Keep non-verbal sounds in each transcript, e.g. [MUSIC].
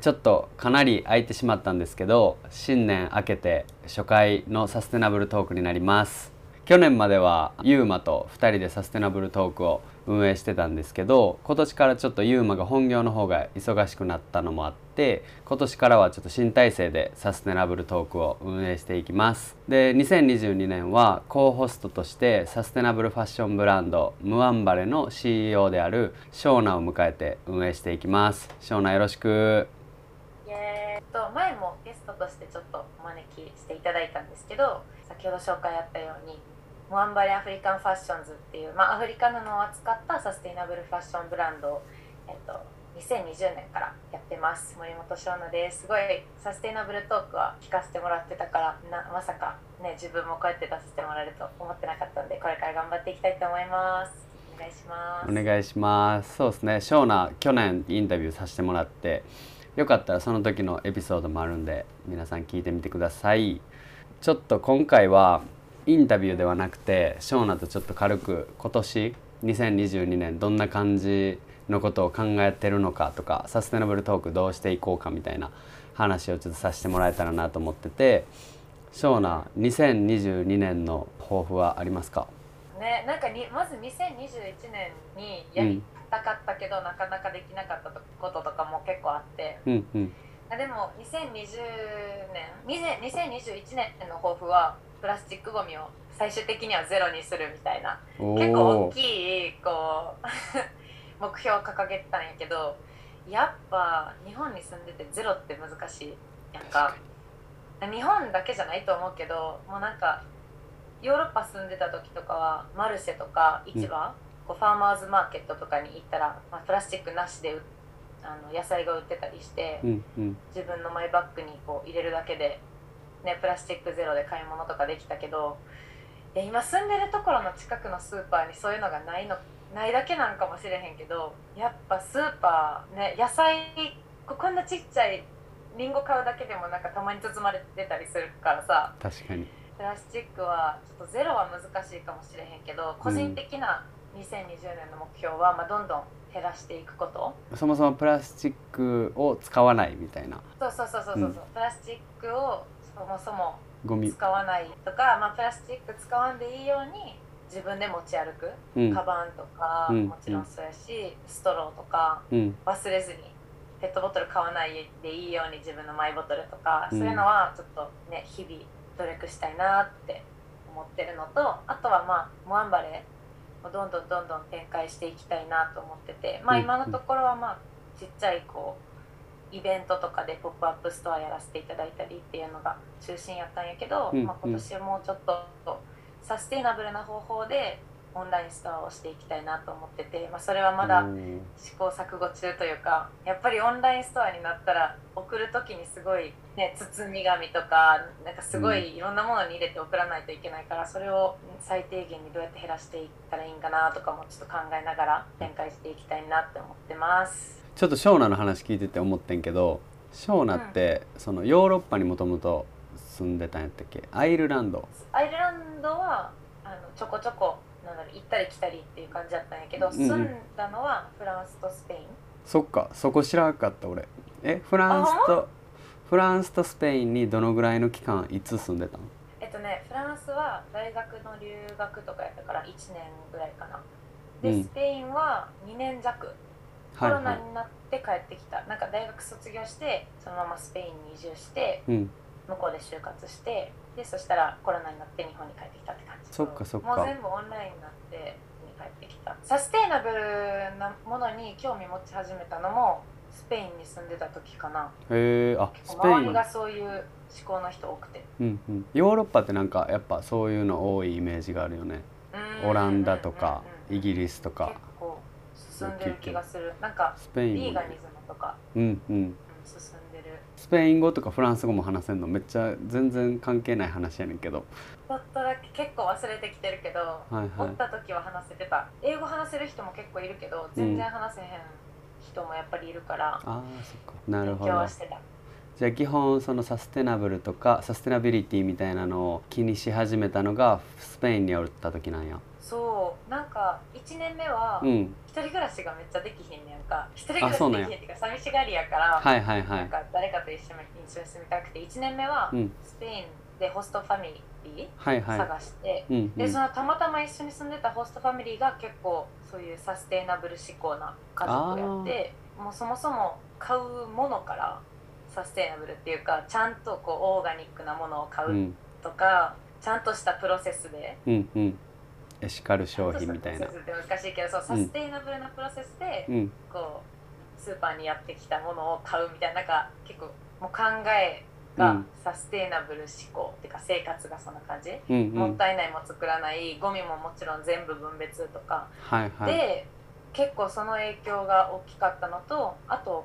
ちょっとかなり空いてしまったんですけど新年明けて初回のサステナブルトークになります。去年まではユーマと2人でサステナブルトークを運営してたんですけど今年からちょっとユーマが本業の方が忙しくなったのもあって今年からはちょっと新体制でサステナブルトークを運営していきます。で2022年はコホストとしてサステナブルファッションブランドムワンバレの CEO であるショーナを迎えて運営していきます。ショーナよろしく。と前もゲストとしてちょっとお招きしていただいたんですけど先ほど紹介あったようにモアンバレアフリカンファッションズっていう、まあ、アフリカ布を扱ったサステイナブルファッションブランドを、えっと、2020年からやってます。森本翔奈です。すごいサステイナブルトークは聞かせてもらってたからなまさかね自分もこうやって出させてもらえると思ってなかったんでこれから頑張っていきたいと思います。お願いします。お願いします。そうですね。ショーナ去年インタビューさせてもらってよかったらその時のエピソードもあるんで皆さん聞いてみてください。ちょっと今回はインタビューではなくてショーナとちょっと軽く今年2022年どんな感じのことを考えてるのかとかサステナブルトークどうしていこうかみたいな話をちょっとさせてもらえたらなと思っててショーナ2022年の抱負はありますか？ねなんかにまず2021年にやりたかったけど、うん、なかなかできなかったこととかも結構あって、うんうん、でも2020年2021年の抱負はプラスチックごみを最終的にはゼロにするみたいな。結構大きいこう [LAUGHS] 目標を掲げてたんやけどやっぱ日本に住んでてゼロって難しいやんか。日本だけじゃないと思うけどもうなんかヨーロッパ住んでた時とかはマルシェとか市場、うん、こうファーマーズマーケットとかに行ったら、まあ、プラスチックなしであの野菜が売ってたりして、うんうん、自分のマイバッグにこう入れるだけでね、プラスチックゼロで買い物とかできたけど今住んでるところの近くのスーパーにそういうのがないのないだけなんかもしれへんけどやっぱスーパーね野菜こんなちっちゃいりんご買うだけでもなんかたまに包まれてたりするからさ確かに。プラスチックはちょっとゼロは難しいかもしれへんけど個人的な2020年の目標は、まあ、どんどん減らしていくこと。そもそもプラスチックを使わないみたいな。そうそうそうそうそう、う。ん、プラスチックをそもそも使わないとか、まあ、プラスチック使わんでいいように自分で持ち歩く、うん、カバンとか、うん、もちろんそうやし、ストローとか、忘れずにペットボトル買わないでいいように自分のマイボトルとか、そういうのはちょっとね日々努力したいなって思ってるのとあとはまあモアンバレー。をどんどんどんどん展開していきたいなと思っててまあ今のところはまあちっちゃいこうイベントとかで「ポップアップストア」やらせていただいたりっていうのが中心やったんやけど、まあ、今年もうちょっとサステイナブルな方法でオンラインストアをしていきたいなと思ってて、まあ、それはまだ試行錯誤中というかやっぱりオンラインストアになったら送る時にすごい、ね、包み紙とかなんかすごいいろんなものに入れて送らないといけないからそれを最低限にどうやって減らしていったらいいんかなとかもちょっと考えながら展開していきたいなって思ってます。ちょっとショーナの話聞いてて思ってんけどショーナって、うん、そのヨーロッパにもともと住んでたんやったっけ？アイルランド。アイルランドはあのちょこちょこなんだろう行ったり来たりっていう感じだったんやけど、うん、住んだのはフランスとスペイン。そっかそこ知らなかった俺。えフランスとフランスとスペインにどのぐらいの期間いつ住んでたの？えっとねフランスは大学の留学とかやったから1年ぐらいかな。で、うん、スペインは2年弱。コロナになって帰ってきた、なんか大学卒業してそのままスペインに移住して、うん、向こうで就活してでそしたらコロナになって日本に帰ってきたって感じ。そっかそっか。もう全部オンラインになってに帰ってきた。サステイナブルなものに興味持ち始めたのもスペインに住んでた時かな。へえあスペイン。周りがそういう思考の人多くて、うんうん、ヨーロッパってなんかやっぱそういうの多いイメージがあるよね。オランダとかイギリスとか。進んでる気がする。なんかスペイン。ビーガニズムとか、うんうん、スペイン語とかフランス語も話せるのめっちゃ全然関係ない話やねんけど。ちょっとだけ結構忘れてきてるけど、はいはい、おった時は話せてた。英語話せる人も結構いるけど全然話せへん人もやっぱりいるから、うん、あそっか。なるほどじゃあ基本そのサステナブルとかサステナビリティみたいなのを気にし始めたのがスペインにおった時なんや。そうなんか1年目は一人暮らしがめっちゃできひんねんか。一人暮らしできひんっていうか寂しがりやから、はいはいはい、なんか誰かと一緒に一緒に住みたくて1年目はスペインでホストファミリー探して、でそのたまたま一緒に住んでたホストファミリーが結構そういうサステイナブル志向な家族をやってもうそもそも買うものからサステイナブルっていうかちゃんとこうオーガニックなものを買うとか、うん、ちゃんとしたプロセスで、うんうん、エシカル商品みたいな。難しいけどそうサステイナブルなプロセスで、うん、こうスーパーにやってきたものを買うみたいななんか結構もう考えがサステイナブル思考っていうか生活がそんな感じ、うんうん、もったいないも作らないゴミももちろん全部分別とか、はいはい、で結構その影響が大きかったのとあと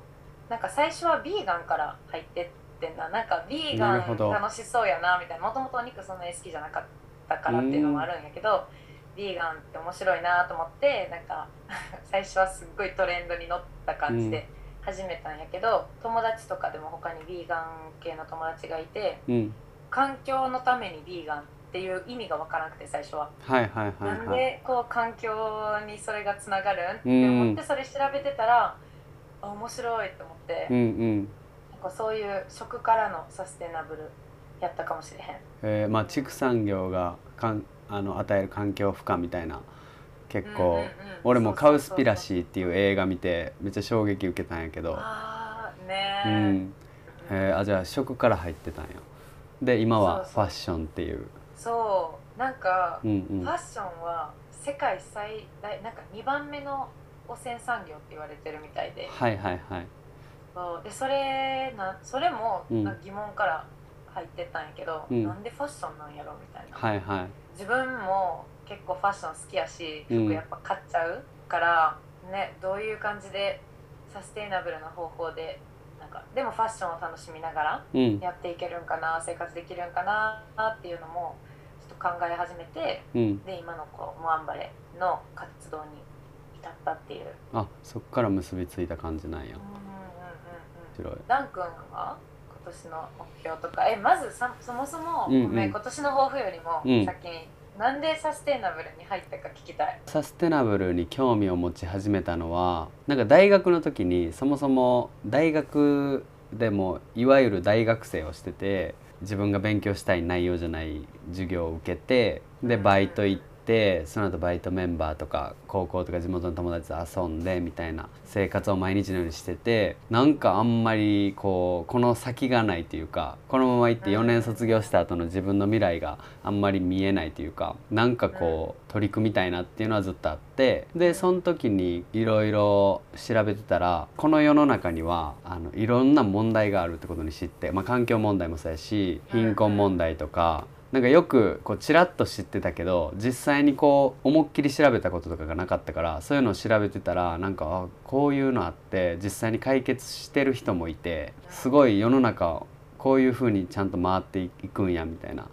なんか最初はビーガンから入ってってんな。なんかビーガン楽しそうやなみたいな。もともとお肉そんなに好きじゃなかったからっていうのもあるんやけどビーガンって面白いなと思ってなんか [LAUGHS] 最初はすっごいトレンドに乗った感じで始めたんやけど、うん、友達とかでも他にビーガン系の友達がいて、うん、環境のためにビーガンっていう意味が分からなくて最初は。はいはいはい、はい、なんでこう環境にそれがつながるって思ってそれ調べてたら、あ面白いと思って、うんうん、なんかそういう食からのサステナブルやったかもしれへん。えー、まあ畜産業がかんあの与える環境負荷みたいな結構、うんうんうん、俺も「カウスピラシー」っていう映画見てめっちゃ衝撃受けたんやけど。あねうん、えー、あじゃあ食から入ってたんや。で今はファッションっていう。そう。なんか、うんうん、ファッションは世界最大なんか2番目の汚染産業って言われてるみたいで。はいはいはい。そうでそれなそれもな疑問から入ってたんやけど、うん、なんでファッションなんやろみたいな、はいはい、自分も結構ファッション好きやし服やっぱ買っちゃうから、うん、ねどういう感じでサステイナブルな方法でなんかでもファッションを楽しみながらやっていけるんかな、うん、生活できるんかなっていうのもちょっと考え始めて、で今のこうモアンバレの活動にたっていう。あそっから結びついた感じなんや、うんうんうんうん、ダン君は今年の目標とか？えまずさそもそも、うんうん、ごめん今年の抱負よりも先に、うん、なんでサステナブルに入ったか聞きたい。サステナブルに興味を持ち始めたのはなんか大学の時にそもそも大学でもいわゆる大学生をしてて自分が勉強したい内容じゃない授業を受けてでバイト行ってってその後バイトメンバーとか高校とか地元の友達と遊んでみたいな生活を毎日のようにしててなんかあんまりこうこの先がないというかこのまま行って4年卒業した後の自分の未来があんまり見えないというかなんかこう取り組みたいなっていうのはずっとあってでその時にいろいろ調べてたらこの世の中にはあのいろんな問題があるってことに知って、まあ、環境問題もそうやし貧困問題とかなんかよくこうちらっと知ってたけど実際にこう思いっきり調べたこととかがなかったからそういうのを調べてたらなんかあこういうのあって実際に解決してる人もいてすごい世の中こういうふうにちゃんと回っていくんやみたいな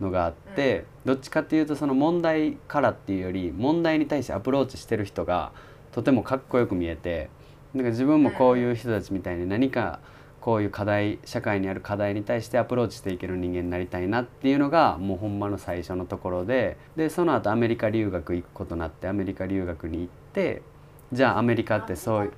のがあってどっちかっていうとその問題からっていうより問題に対してアプローチしてる人がとてもかっこよく見えてなんか自分もこういう人たちみたいに何かこういう課題社会にある課題に対してアプローチしていける人間になりたいなっていうのがもうほんまの最初のところででその後アメリカ留学行くことになってアメリカ留学に行ってじゃあアメリカってそう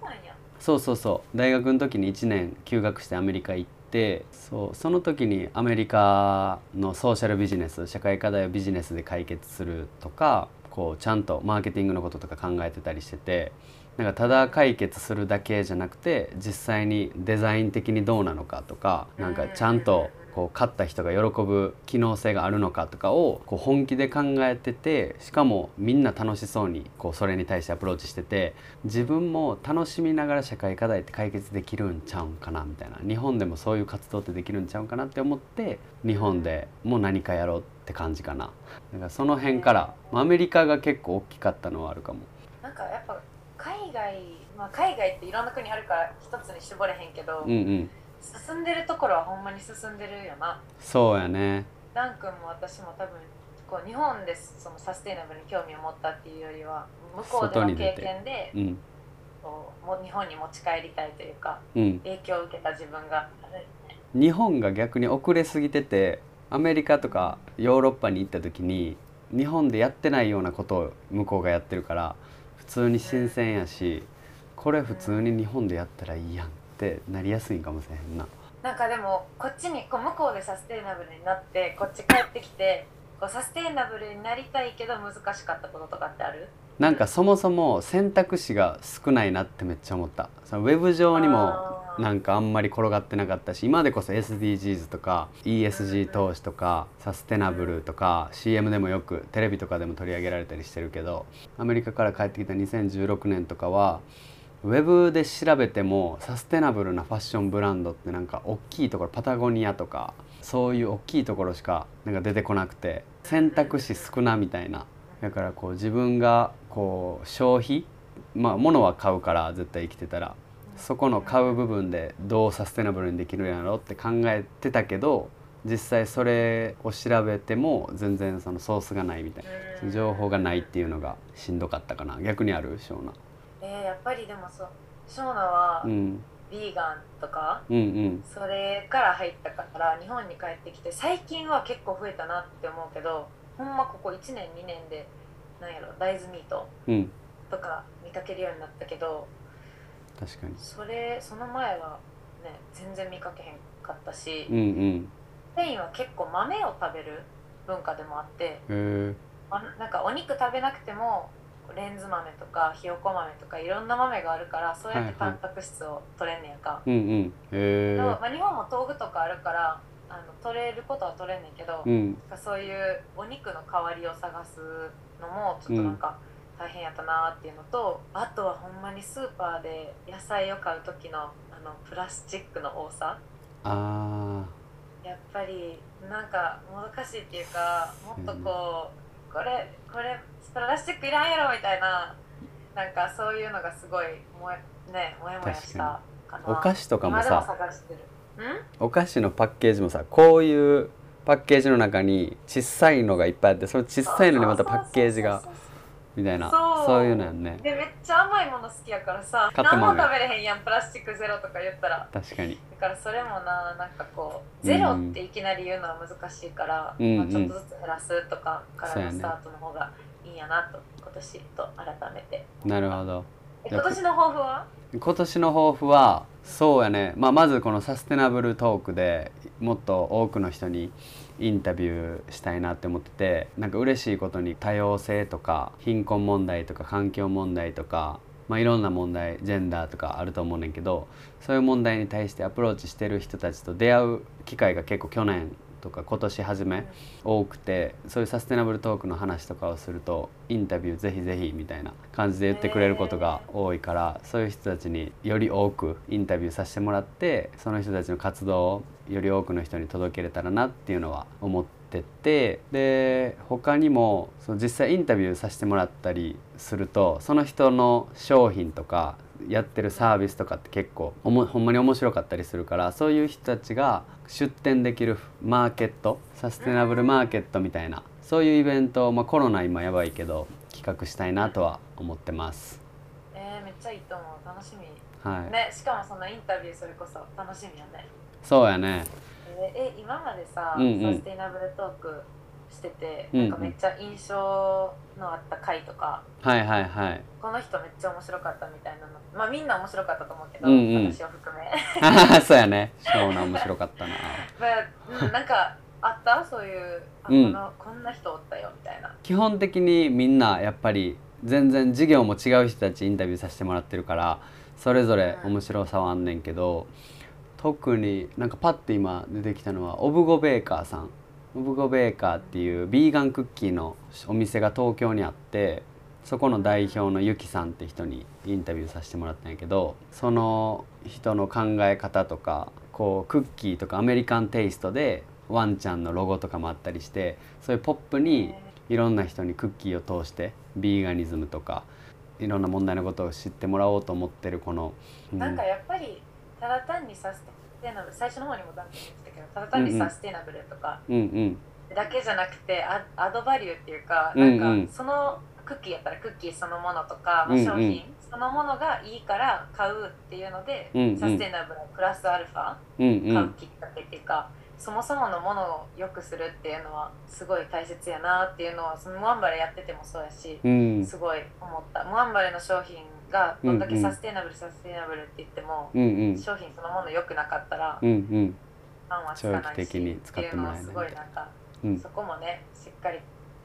そうそうそう大学の時に1年休学してアメリカ行ってそうその時にアメリカのソーシャルビジネス社会課題をビジネスで解決するとかこうちゃんとマーケティングのこととか考えてたりしててなんかただ解決するだけじゃなくて実際にデザイン的にどうなのかとかなんかちゃんとこう勝った人が喜ぶ機能性があるのかとかをこう本気で考えててしかもみんな楽しそうにこうそれに対してアプローチしてて自分も楽しみながら社会課題って解決できるんちゃうんかなみたいな日本でもそういう活動ってできるんちゃうんかなって思って日本でも何かやろうって感じかな。だからその辺からアメリカが結構大きかったのはあるかも。なんかやっぱ海外、まあ、海外っていろんな国あるから一つに絞れへんけど、うんうん、進んでるところはほんまに進んでるよな。そうやね。ダン君も私も多分こう日本でそのサステイナブルに興味を持ったっていうよりは向こうでの経験で、うん、こうも日本に持ち帰りたいというか、うん、影響を受けた自分が。日本が逆に遅れすぎててアメリカとかヨーロッパに行った時に日本でやってないようなことを向こうがやってるから普通に新鮮やしこれ普通に日本でやったらいいやんってなりやすいかもしれへんな。なんかでもこっちにこう向こうでサステイナブルになってこっち帰ってきてこうサステイナブルになりたいけど難しかったこととかってある？なんかそもそも選択肢が少ないなってめっちゃ思った。そのウェブ上にもなんかあんまり転がってなかったし今でこそ SDGs とか ESG 投資とかサステナブルとか CM でもよくテレビとかでも取り上げられたりしてるけどアメリカから帰ってきた2016年とかはウェブで調べてもサステナブルなファッションブランドってなんか大きいところパタゴニアとかそういう大きいところしかなんか出てこなくて選択肢少なみたいな。だからこう自分がこう消費まあ物は買うから絶対生きてたら。そこの買う部分でどうサステナブルにできるんやろって考えてたけど実際それを調べても全然そのソースがないみたいな情報がないっていうのがしんどかったかな。逆にある？ショーナ。えー、やっぱりでもそうショーナは、うん、ビーガンとか、うんうん、それから入ったから日本に帰ってきて最近は結構増えたなって思うけどほんまここ1年2年でなんやろ大豆ミートとか見かけるようになったけど、確かに。それその前はね全然見かけへんかったし、うんうん、スペインは結構豆を食べる文化でもあってなんかお肉食べなくてもレンズ豆とかひよこ豆とかいろんな豆があるからそうやってタンパク質を取れんねやんか、うんうん。へまあ、日本も豆腐とかあるからあの取れることは取れんねんけど、うん、そういうお肉の代わりを探すのもちょっとなんか、うん大変やったなっていうのとあとはほんまにスーパーで野菜を買う時のあのプラスチックの多さ。あやっぱりなんかもどかしいっていうかもっとこう、これこれプラスチックいらんやろみたいななんかそういうのがすごいもねもやもやしたかな。お菓子とかもさ。お菓子のパッケージもさこういうパッケージの中に小さいのがいっぱいあってその小さいのにまたパッケージが。みたいな。そう。いうのやんね。でめっちゃ甘いもの好きやからさ何も食べれへんやんプラスチックゼロとか言ったら。確かに。だからそれもななんかこうゼロっていきなり言うのは難しいから、うん、まあ、ちょっとずつ減らすとかからのスタートの方がいいんやなと、今年と改めて。なるほど。今年の抱負は？今年の抱負はそうやね、まあ、まずこのサステナブルトークでもっと多くの人にインタビューしたいなって思っててなんか嬉しいことに多様性とか貧困問題とか環境問題とか、まあ、いろんな問題ジェンダーとかあると思うねんけどそういう問題に対してアプローチしてる人たちと出会う機会が結構去年とか今年初め多くてそういうサステナブルトークの話とかをするとインタビューぜひぜひみたいな感じで言ってくれることが多いからそういう人たちにより多くインタビューさせてもらってその人たちの活動をより多くの人に届けれたらなっていうのは思っててで他にもその実際インタビューさせてもらったりするとその人の商品とかやってるサービスとかって結構ほんまに面白かったりするからそういう人たちが出店できるマーケットサステナブルマーケットみたいなそういうイベント、まあ、コロナ今やばいけど企画したいなとは思ってます。えー、めっちゃいいと思う。楽しみ。はい。ねしかもそのインタビューそれこそ楽しみやね。そうやね。えー、今までさ、うんうん、サステナブルトークしてて、なんかめっちゃ印象のあった回とか、はいはいはい。この人めっちゃ面白かったみたいなの。まあみんな面白かったと思うけど、うんうん、私を含め。[LAUGHS] そうやね。そうな面白かったな、[LAUGHS] まあ、なんかあった？そういうあ、うん、このこんな人おったよみたいな。基本的にみんなやっぱり全然授業も違う人たちインタビューさせてもらってるからそれぞれ面白さはあんねんけど、うん、特になんかパッて今出てきたのはオブゴベーカーさんオブゴベーカーっていうビーガンクッキーのお店が東京にあってそこの代表のゆきさんって人にインタビューさせてもらったんやけどその人の考え方とかこうクッキーとかアメリカンテイストでワンちゃんのロゴとかもあったりしてそういうポップにいろんな人にクッキーを通してビーガニズムとかいろんな問題のことを知ってもらおうと思ってるこの、うん、なんかやっぱりただ単にさせてテナブル最初の方にもダン言ってたけどただ単にサステナブルとかだけじゃなくてアアドバリューっていうかなんかそのクッキーやったらクッキーそのものとか、まあ、商品そのものがいいから買うっていうので、サステナブルプラスアルファ買うきっかけっていうかそもそものものを良くするっていうのはすごい大切やなっていうのはそのムアンバレやっててもそうやし、うん、すごい思った。ムアンバレの商品がどんだけサステイナブル、サステイナブルって言っても、うんうん、商品そのもの良くなかったら、うんうん、ファンはつかないしっていうのはすごいなんか、うん、そこもねしっかり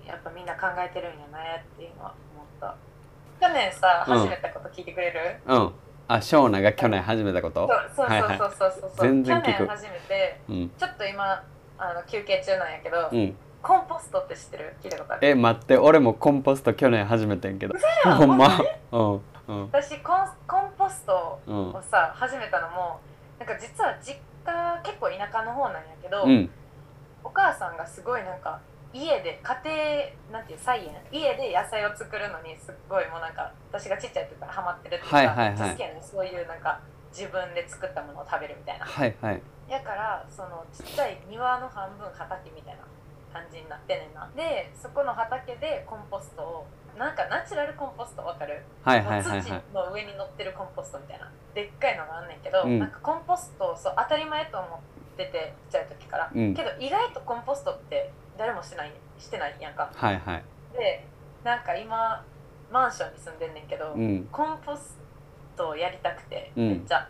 やっぱみんな考えてるんやねっていうのは思った。去年さ始めたこと聞いてくれる？うん。あショーナが去年始めたこと？そうそうそうそうそうそう、全然聞く去年始めて、うん、ちょっと今あの休憩中なんやけど、うん、コンポストって知ってる？聞いたことある？え待って。俺もコンポスト去年始めてんけど。ほんま、うん、うん、私コンコンポストをさ、始めたのもなんか実は実家結構田舎の方なんやけど、お母さんがすごいなんか家で家庭なんていう菜園家で野菜を作るのにすっごいもうなんか私がちっちゃい時からハマってるっていうか、はいはいはい、好きやねそういうなんか自分で作ったものを食べるみたいな。はいはい。やからそのちっちゃい庭の半分畑みたいな感じになってねんな。でそこの畑でコンポストをなんかナチュラルコンポストわかる、はいはいはい、はい、土の上に乗ってるコンポストみたいな。でっかいのがあんねんけど、うん、なんかコンポストそう当たり前と思っててちっちゃい時から、うん、けど意外とコンポストって誰もしてないしてないやんか。はいはい、でなんか今マンションに住んでんねんけど、うん、コンポストをやりたくてめっちゃ。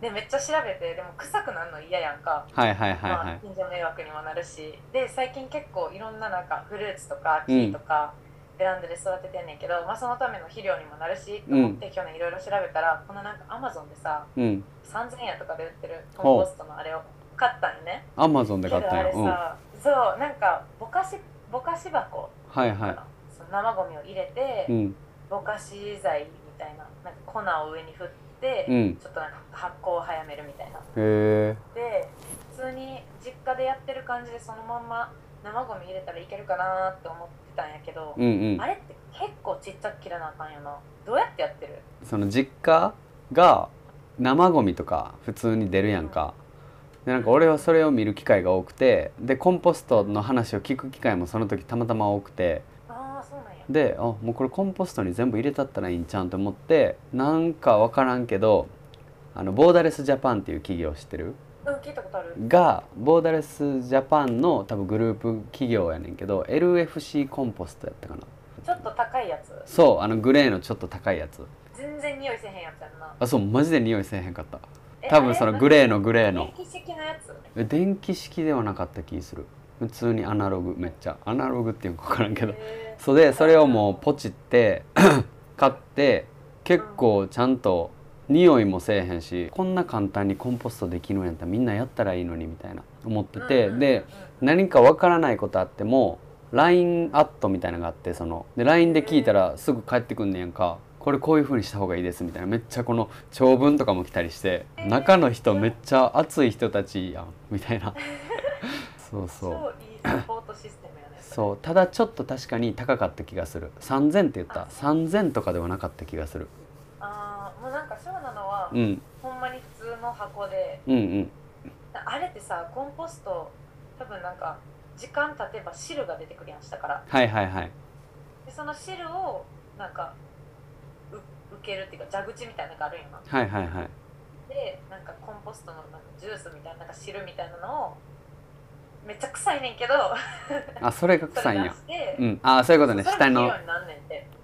でめっちゃ調べてでも臭くなるの嫌やんか、はいはいはいはい。まあ、近所迷惑にもなるし。で最近結構いろんななんかフルーツとか木とか、ベランダで育ててんねんけど、まあ、そのための肥料にもなるしと思って、去年いろいろ調べたらこのなんかアマゾンでさ、うん、3000円とかで売ってるコンポストのあれを買ったんよね。アマゾンで買ったんよ、そうなんかぼかしぼかし箱。はいはい。その生ゴミを入れて、うん、ぼかし剤みたいななんか粉を上に振って、うん、ちょっとなんか発酵を早めるみたいな。へで普通に実家でやってる感じでそのまんま生ゴミ入れたらいけるかなって思ってたんやけど、うんうん、あれって結構ちっちゃく切らなあかんよな。どうやってやってる？その実家が生ゴミとか普通に出るやんか、うん。でなんか俺はそれを見る機会が多くてでコンポストの話を聞く機会もその時たまたま多くて。であもうこれコンポストに全部入れたったらいいんちゃうんと思ってなんか分からんけどあのボーダレスジャパンっていう企業知ってる？がボーダレスジャパンの多分グループ企業やねんけど LFC コンポストやったかな。ちょっと高いやつ。そうあのグレーのちょっと高いやつ。全然匂いせへんやつやんな。あそうマジで匂いせえへんかった。多分そのグレーのグレーの。電気式のやつ？電気式ではなかった気する。普通にアナログめっちゃ。アナログっていうのか分からんけど。それでそれをもうポチって [CLEARS THROAT] 買って結構ちゃんと匂いもせえへんしこんな簡単にコンポストできるんやったらみんなやったらいいのにみたいな思ってて。で何か分からないことあっても LINE アットみたいなのがあってそので LINE で聞いたらすぐ返ってくんねやんか。これこういう風にした方がいいですみたいな。めっちゃこの長文とかも来たりして中の人めっちゃ熱い人たちやんみたいな。[LAUGHS] そうそう。そう。ただちょっと確かに高かった気がする。3000って言った。3000とかではなかった気がするああもうなんかそうなのは、うん、ほんまに普通の箱で、うんうん、あれってさコンポスト多分なんか時間経てば汁が出てくるやん下から。はいはいはい。でその汁をなんか受けるっていうか蛇口みたいなのがあるんやなはいはいはい。でなんかコンポストのなんかジュースみたいななんか汁みたいなのをめっちゃ臭いねんけど [LAUGHS] あそれが臭いんや。うん。あそういうことね。下の。へ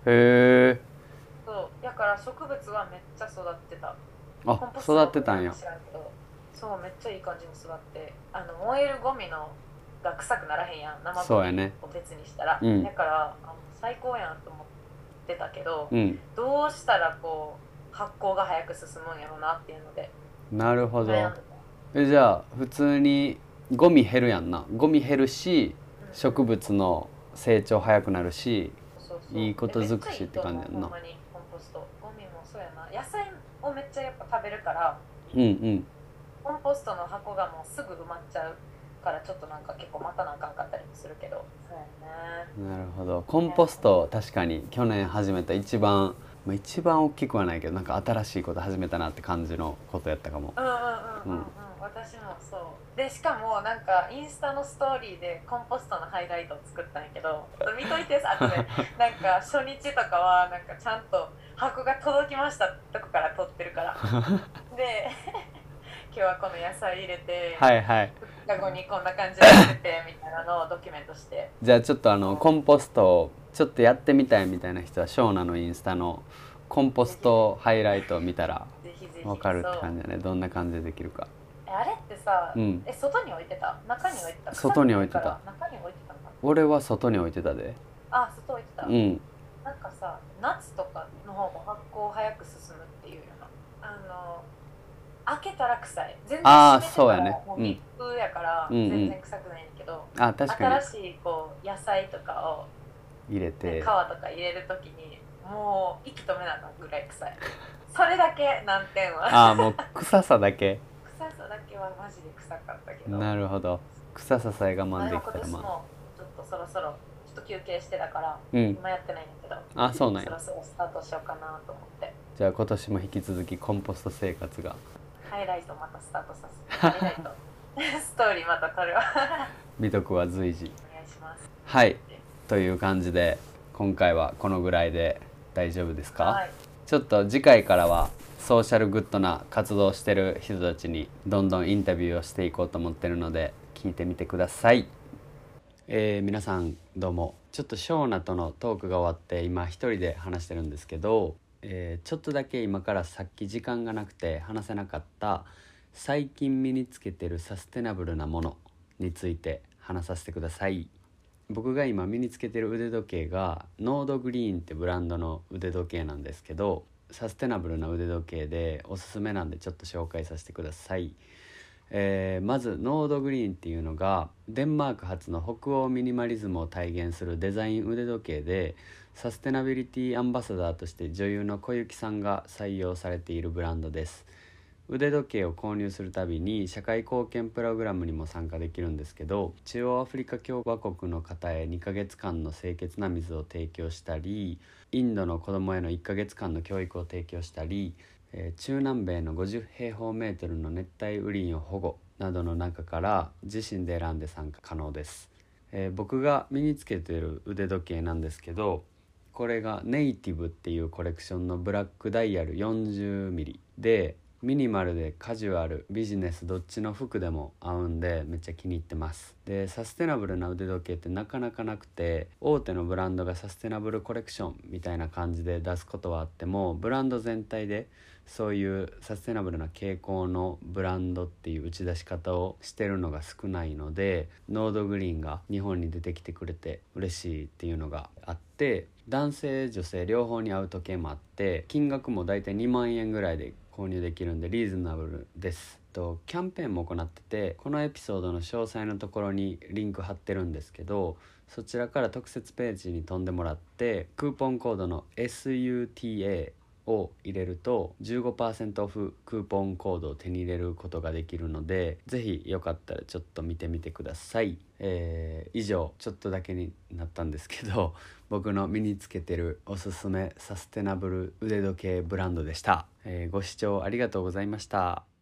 えそう。やから植物はめっちゃ育ってたあ育ってたんや。そうめっちゃいい感じに育って。あの燃えるゴミのが臭くならへんやん。生ゴミを別にしたら、ねうん、だからあの最高やんと思ってってたけど、うん、どうしたらこう発酵が早く進むんやろうなっていうので。なるほど。えじゃあ普通にゴミ減るやんな。ゴミ減るし、うん、植物の成長早くなるしいいこと尽くしって感じやんなゴミもそうやな野菜をめっちゃやっぱ食べるからうんうん。コンポストの箱がもうすぐ埋まっちゃうからちょっとなんか結構待たなあかんかったりもするけど。そうやね。なるほど。コンポスト確かに去年始めた一番まあ、一番大きくはないけどなんか新しいこと始めたなって感じのことやったかも。うんうんうんうん、うん、私もそう。でしかもなんかインスタのストーリーでコンポストのハイライトを作ったんやけど見といてさ [LAUGHS] なんか初日とかはなんかちゃんと箱が届きましたとこから撮ってるから。[LAUGHS] で [LAUGHS] 今日はこの野菜入れてはいはい。日後にこんな感じでやっててみたいなのをドキュメントして。じゃあちょっとあのコンポストをちょっとやってみたいみたいな人はショーナのインスタのコンポストハイライトを見たら分かるって感じだね。どんな感じでできるか。あれってさ、うん、え外に置いてた？中に置いてた？外に置いてた。中に置いてた俺は外に置いてたで。あ外置いてた。うんなんかさ夏とかの方が発酵早く進むっていうような。あの開けたら臭い。全然あそうやね。もう密封やから全然臭くないんだけど、うんうん、あ確かに。新しいこう野菜とかを入れて。皮とか入れるときにもう息止めなかぐらい臭い。それだけ難点は。ああもう臭さだけ。臭さだけはマジで臭かったけど。なるほど。臭ささえ我慢できたらまあ。ちょっとそろそろ休憩してたから、うん、今やってないんだけどあそうなんや。そろそろスタートしようかなと思って。じゃあ今年も引き続きコンポスト生活が。ハイライトまたスタートさせて [LAUGHS] ハイライト。[LAUGHS] ストーリーまた撮るわ。[LAUGHS] 美徳は随時。お願いします。はい。という感じで今回はこのぐらいで大丈夫ですか、はい、ちょっと次回からはソーシャルグッドな活動してる人たちにどんどんインタビューをしていこうと思ってるので聞いてみてください、えー、皆さんどうもちょっとショーナとのトークが終わって今一人で話してるんですけど、えー、ちょっとだけ今からさっき時間がなくて話せなかった最近身につけてるサステナブルなものについて話させてください。僕が今身につけてる腕時計が Nordgreen ってブランドの腕時計なんですけどサステナブルな腕時計でおすすめなんでちょっと紹介させてください、えー、まず Nordgreen っていうのがデンマーク発の北欧ミニマリズムを体現するデザイン腕時計でサステナビリティアンバサダーとして女優の小雪さんが採用されているブランドです。腕時計を購入するたびに社会貢献プログラムにも参加できるんですけど中央アフリカ共和国の方へ2ヶ月間の清潔な水を提供したりインドの子供への1ヶ月間の教育を提供したり、え、中南米の50平方メートルの熱帯雨林を保護などの中から自身で選んで参加可能です、えー、僕が身につけている腕時計なんですけどこれがネイティブっていうコレクションのブラックダイヤル 40mm でミニマルでカジュアルビジネスどっちの服でも合うんでめっちゃ気に入ってます。でサステナブルな腕時計ってなかなかなくて大手のブランドがサステナブルコレクションみたいな感じで出すことはあってもブランド全体でそういうサステナブルな傾向のブランドっていう打ち出し方をしてるのが少ないのでノードグリーンが日本に出てきてくれて嬉しいっていうのがあって男性女性両方に合う時計もあって金額も大体2万円ぐらいで購入できるんでリーズナブルです。とキャンペーンも行っててこのエピソードの詳細のところにリンク貼ってるんですけどそちらから特設ページに飛んでもらってクーポンコードの SUTA を入れると15%オフクーポンコードを手に入れることができるので是非よかったらちょっと見てみてください、えー、以上ちょっとだけになったんですけど [LAUGHS] 僕の身につけてるおすすめサステナブル腕時計ブランドでした、えー、ご視聴ありがとうございました。